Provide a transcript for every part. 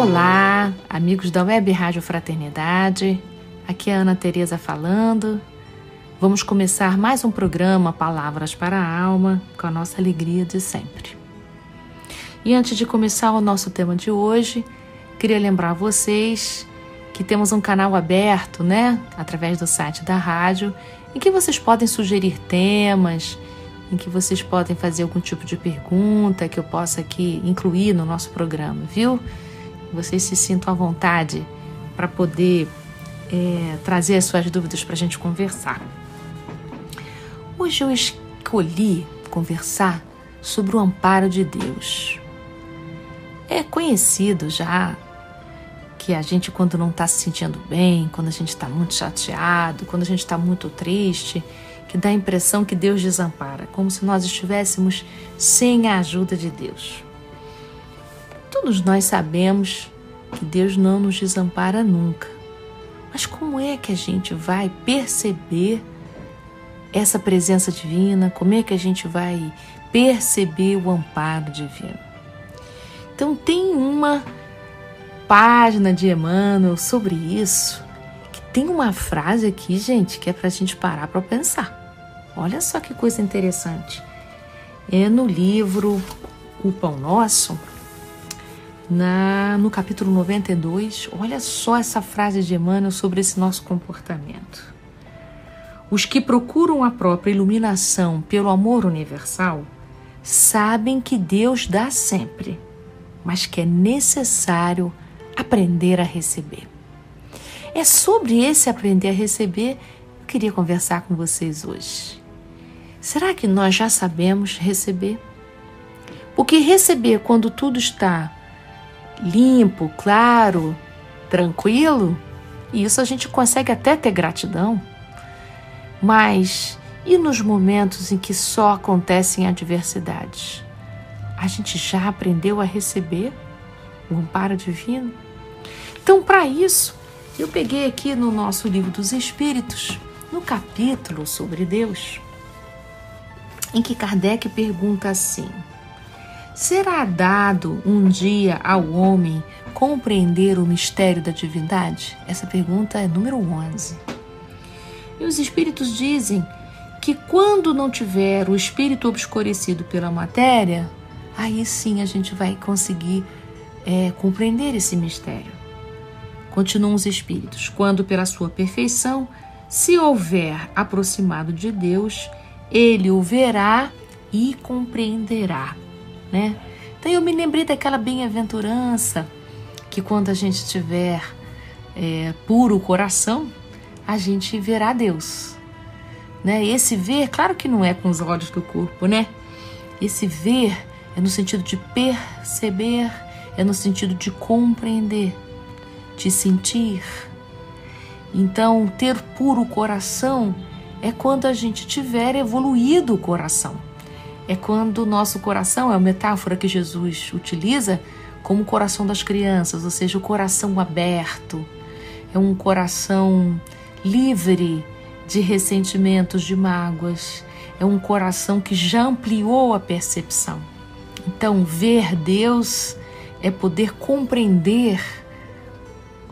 Olá, amigos da Web Rádio Fraternidade. Aqui é Ana Tereza falando. Vamos começar mais um programa Palavras para a Alma, com a nossa alegria de sempre. E antes de começar o nosso tema de hoje, queria lembrar vocês que temos um canal aberto, né, através do site da rádio, em que vocês podem sugerir temas, em que vocês podem fazer algum tipo de pergunta que eu possa aqui incluir no nosso programa, viu? Vocês se sintam à vontade para poder é, trazer as suas dúvidas para a gente conversar. Hoje eu escolhi conversar sobre o amparo de Deus. É conhecido já que a gente, quando não está se sentindo bem, quando a gente está muito chateado, quando a gente está muito triste, que dá a impressão que Deus desampara, como se nós estivéssemos sem a ajuda de Deus. Todos nós sabemos que Deus não nos desampara nunca. Mas como é que a gente vai perceber essa presença divina? Como é que a gente vai perceber o amparo divino? Então, tem uma página de Emmanuel sobre isso, que tem uma frase aqui, gente, que é para a gente parar para pensar. Olha só que coisa interessante. É no livro O Pão Nosso, na, no capítulo 92, olha só essa frase de Emmanuel sobre esse nosso comportamento. Os que procuram a própria iluminação pelo amor universal sabem que Deus dá sempre, mas que é necessário aprender a receber. É sobre esse aprender a receber que eu queria conversar com vocês hoje. Será que nós já sabemos receber? Porque receber quando tudo está limpo, claro, tranquilo, isso a gente consegue até ter gratidão. Mas e nos momentos em que só acontecem adversidades? A gente já aprendeu a receber o amparo divino? Então, para isso, eu peguei aqui no nosso livro dos Espíritos, no capítulo sobre Deus, em que Kardec pergunta assim: Será dado um dia ao homem compreender o mistério da divindade? Essa pergunta é número 11. E os espíritos dizem que quando não tiver o espírito obscurecido pela matéria, aí sim a gente vai conseguir é, compreender esse mistério. Continuam os espíritos: quando pela sua perfeição se houver aproximado de Deus, ele o verá e compreenderá né? Então eu me lembrei daquela bem-aventurança que quando a gente tiver é, puro coração, a gente verá Deus. Né? Esse ver, claro que não é com os olhos do corpo, né? Esse ver é no sentido de perceber, é no sentido de compreender, de sentir. Então, ter puro coração é quando a gente tiver evoluído o coração é quando o nosso coração, é a metáfora que Jesus utiliza, como o coração das crianças, ou seja, o coração aberto, é um coração livre de ressentimentos, de mágoas, é um coração que já ampliou a percepção. Então, ver Deus é poder compreender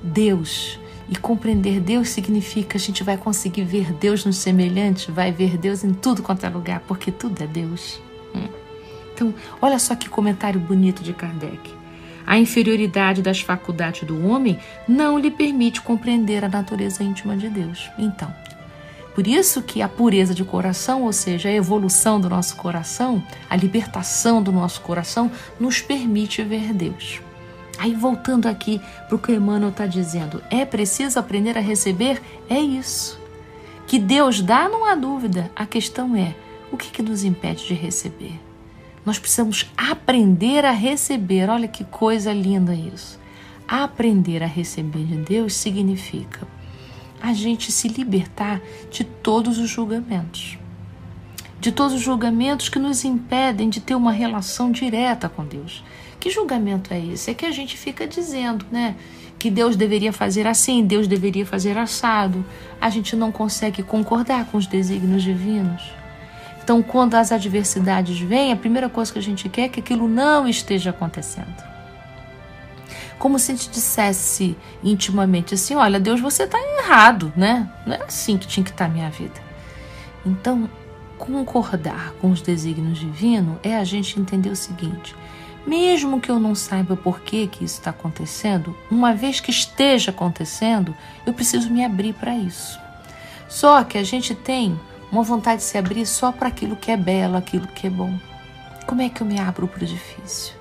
Deus. E compreender Deus significa a gente vai conseguir ver Deus no semelhante, vai ver Deus em tudo quanto é lugar, porque tudo é Deus. Então, olha só que comentário bonito de Kardec. A inferioridade das faculdades do homem não lhe permite compreender a natureza íntima de Deus. Então, por isso que a pureza de coração, ou seja, a evolução do nosso coração, a libertação do nosso coração, nos permite ver Deus. Aí voltando aqui para o que Emmanuel está dizendo, é preciso aprender a receber? É isso. Que Deus dá, não há dúvida. A questão é, o que, que nos impede de receber? Nós precisamos aprender a receber. Olha que coisa linda isso. Aprender a receber de Deus significa a gente se libertar de todos os julgamentos. De todos os julgamentos que nos impedem de ter uma relação direta com Deus. Que julgamento é esse? É que a gente fica dizendo, né? Que Deus deveria fazer assim, Deus deveria fazer assado. A gente não consegue concordar com os desígnios divinos. Então, quando as adversidades vêm, a primeira coisa que a gente quer é que aquilo não esteja acontecendo como se a gente dissesse intimamente assim: olha, Deus, você está errado, né? Não é assim que tinha que estar tá a minha vida. Então, concordar com os desígnios divinos é a gente entender o seguinte: mesmo que eu não saiba por que, que isso está acontecendo, uma vez que esteja acontecendo, eu preciso me abrir para isso. Só que a gente tem uma vontade de se abrir só para aquilo que é belo, aquilo que é bom. Como é que eu me abro para o difícil?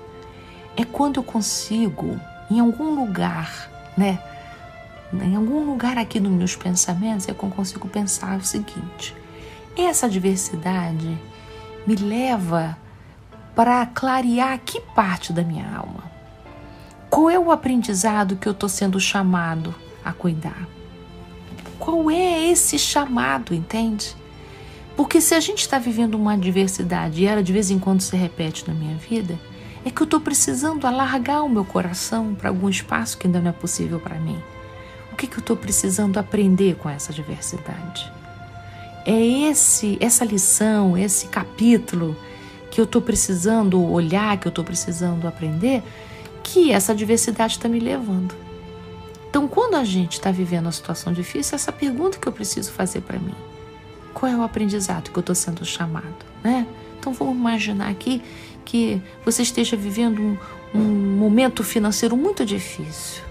É quando eu consigo em algum lugar, né? Em algum lugar aqui nos meus pensamentos é eu consigo pensar o seguinte: essa diversidade me leva para clarear que parte da minha alma? Qual é o aprendizado que eu estou sendo chamado a cuidar? Qual é esse chamado, entende? Porque se a gente está vivendo uma diversidade e ela de vez em quando se repete na minha vida, é que eu estou precisando alargar o meu coração para algum espaço que ainda não é possível para mim. O que, que eu estou precisando aprender com essa diversidade? É esse, essa lição, esse capítulo que eu estou precisando olhar, que eu estou precisando aprender, que essa diversidade está me levando. Então, quando a gente está vivendo uma situação difícil, essa pergunta que eu preciso fazer para mim: qual é o aprendizado que eu estou sendo chamado, né? Então, vamos imaginar aqui que você esteja vivendo um, um momento financeiro muito difícil.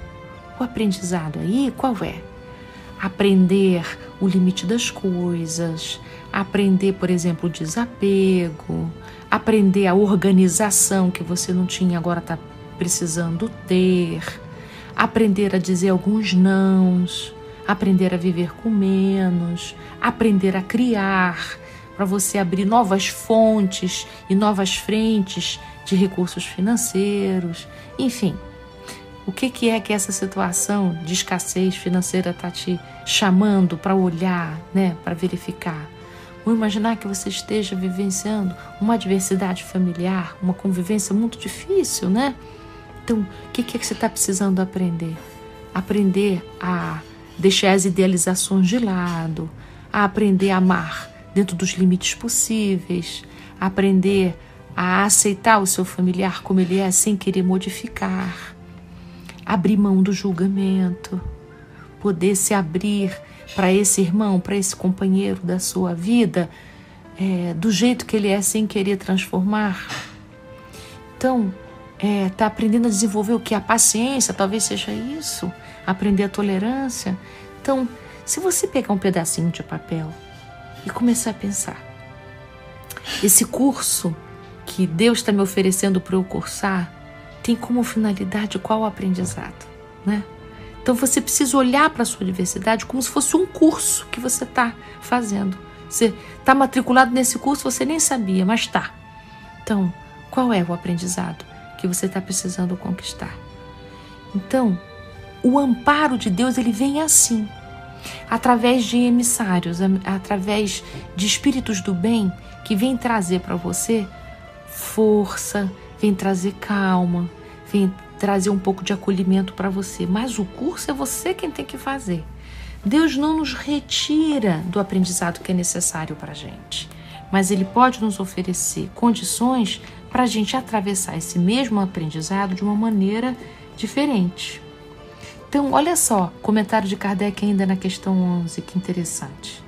O aprendizado aí qual é? Aprender o limite das coisas, aprender, por exemplo, o desapego, aprender a organização que você não tinha agora está precisando ter, aprender a dizer alguns nãos, aprender a viver com menos, aprender a criar, para você abrir novas fontes e novas frentes de recursos financeiros, enfim. O que, que é que essa situação de escassez financeira está te chamando para olhar, né, para verificar? Vamos imaginar que você esteja vivenciando uma adversidade familiar, uma convivência muito difícil, né? Então, o que, que é que você está precisando aprender? Aprender a deixar as idealizações de lado, a aprender a amar dentro dos limites possíveis, aprender a aceitar o seu familiar como ele é sem querer modificar, abrir mão do julgamento, poder se abrir para esse irmão, para esse companheiro da sua vida, é, do jeito que ele é sem querer transformar. Então, está é, aprendendo a desenvolver o que? A paciência, talvez seja isso, aprender a tolerância. Então, se você pegar um pedacinho de papel e começar a pensar: esse curso que Deus está me oferecendo para eu cursar tem como finalidade qual o aprendizado, né? Então você precisa olhar para a sua diversidade como se fosse um curso que você está fazendo. Você está matriculado nesse curso, você nem sabia, mas está. Então, qual é o aprendizado que você está precisando conquistar? Então, o amparo de Deus ele vem assim através de emissários, através de espíritos do bem que vêm trazer para você força, vem trazer calma, vem trazer um pouco de acolhimento para você. Mas o curso é você quem tem que fazer. Deus não nos retira do aprendizado que é necessário para a gente, mas Ele pode nos oferecer condições para a gente atravessar esse mesmo aprendizado de uma maneira diferente. Então, olha só, comentário de Kardec ainda na questão 11, que interessante.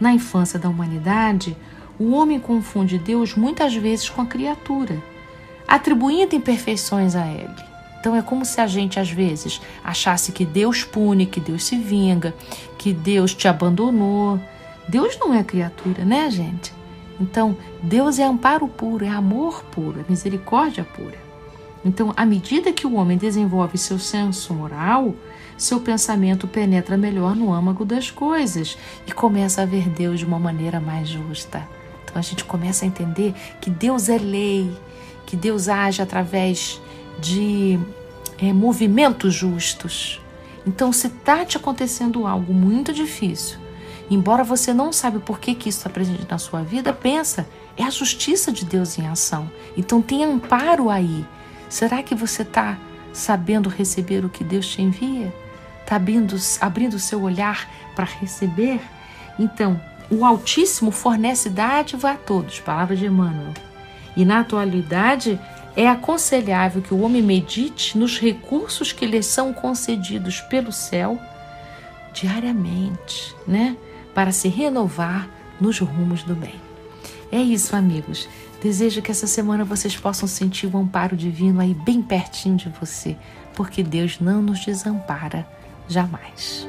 Na infância da humanidade, O homem confunde Deus muitas vezes com a criatura, atribuindo imperfeições a ele. Então é como se a gente às vezes achasse que Deus pune, que Deus se vinga, que Deus te abandonou. Deus não é criatura, né, gente? Então, Deus é amparo puro, é amor puro, é misericórdia pura. Então, à medida que o homem desenvolve seu senso moral, seu pensamento penetra melhor no âmago das coisas e começa a ver Deus de uma maneira mais justa. Então, a gente começa a entender que Deus é lei, que Deus age através de é, movimentos justos. Então, se está te acontecendo algo muito difícil, embora você não saiba por que, que isso está presente na sua vida, pensa, é a justiça de Deus em ação. Então, tem amparo aí. Será que você está sabendo receber o que Deus te envia? Está abrindo, abrindo seu olhar para receber? Então, o Altíssimo fornece dádiva a todos, palavra de Emmanuel. E na atualidade, é aconselhável que o homem medite nos recursos que lhe são concedidos pelo céu diariamente, né? Para se renovar nos rumos do bem. É isso, amigos. Desejo que essa semana vocês possam sentir o amparo divino aí bem pertinho de você, porque Deus não nos desampara jamais.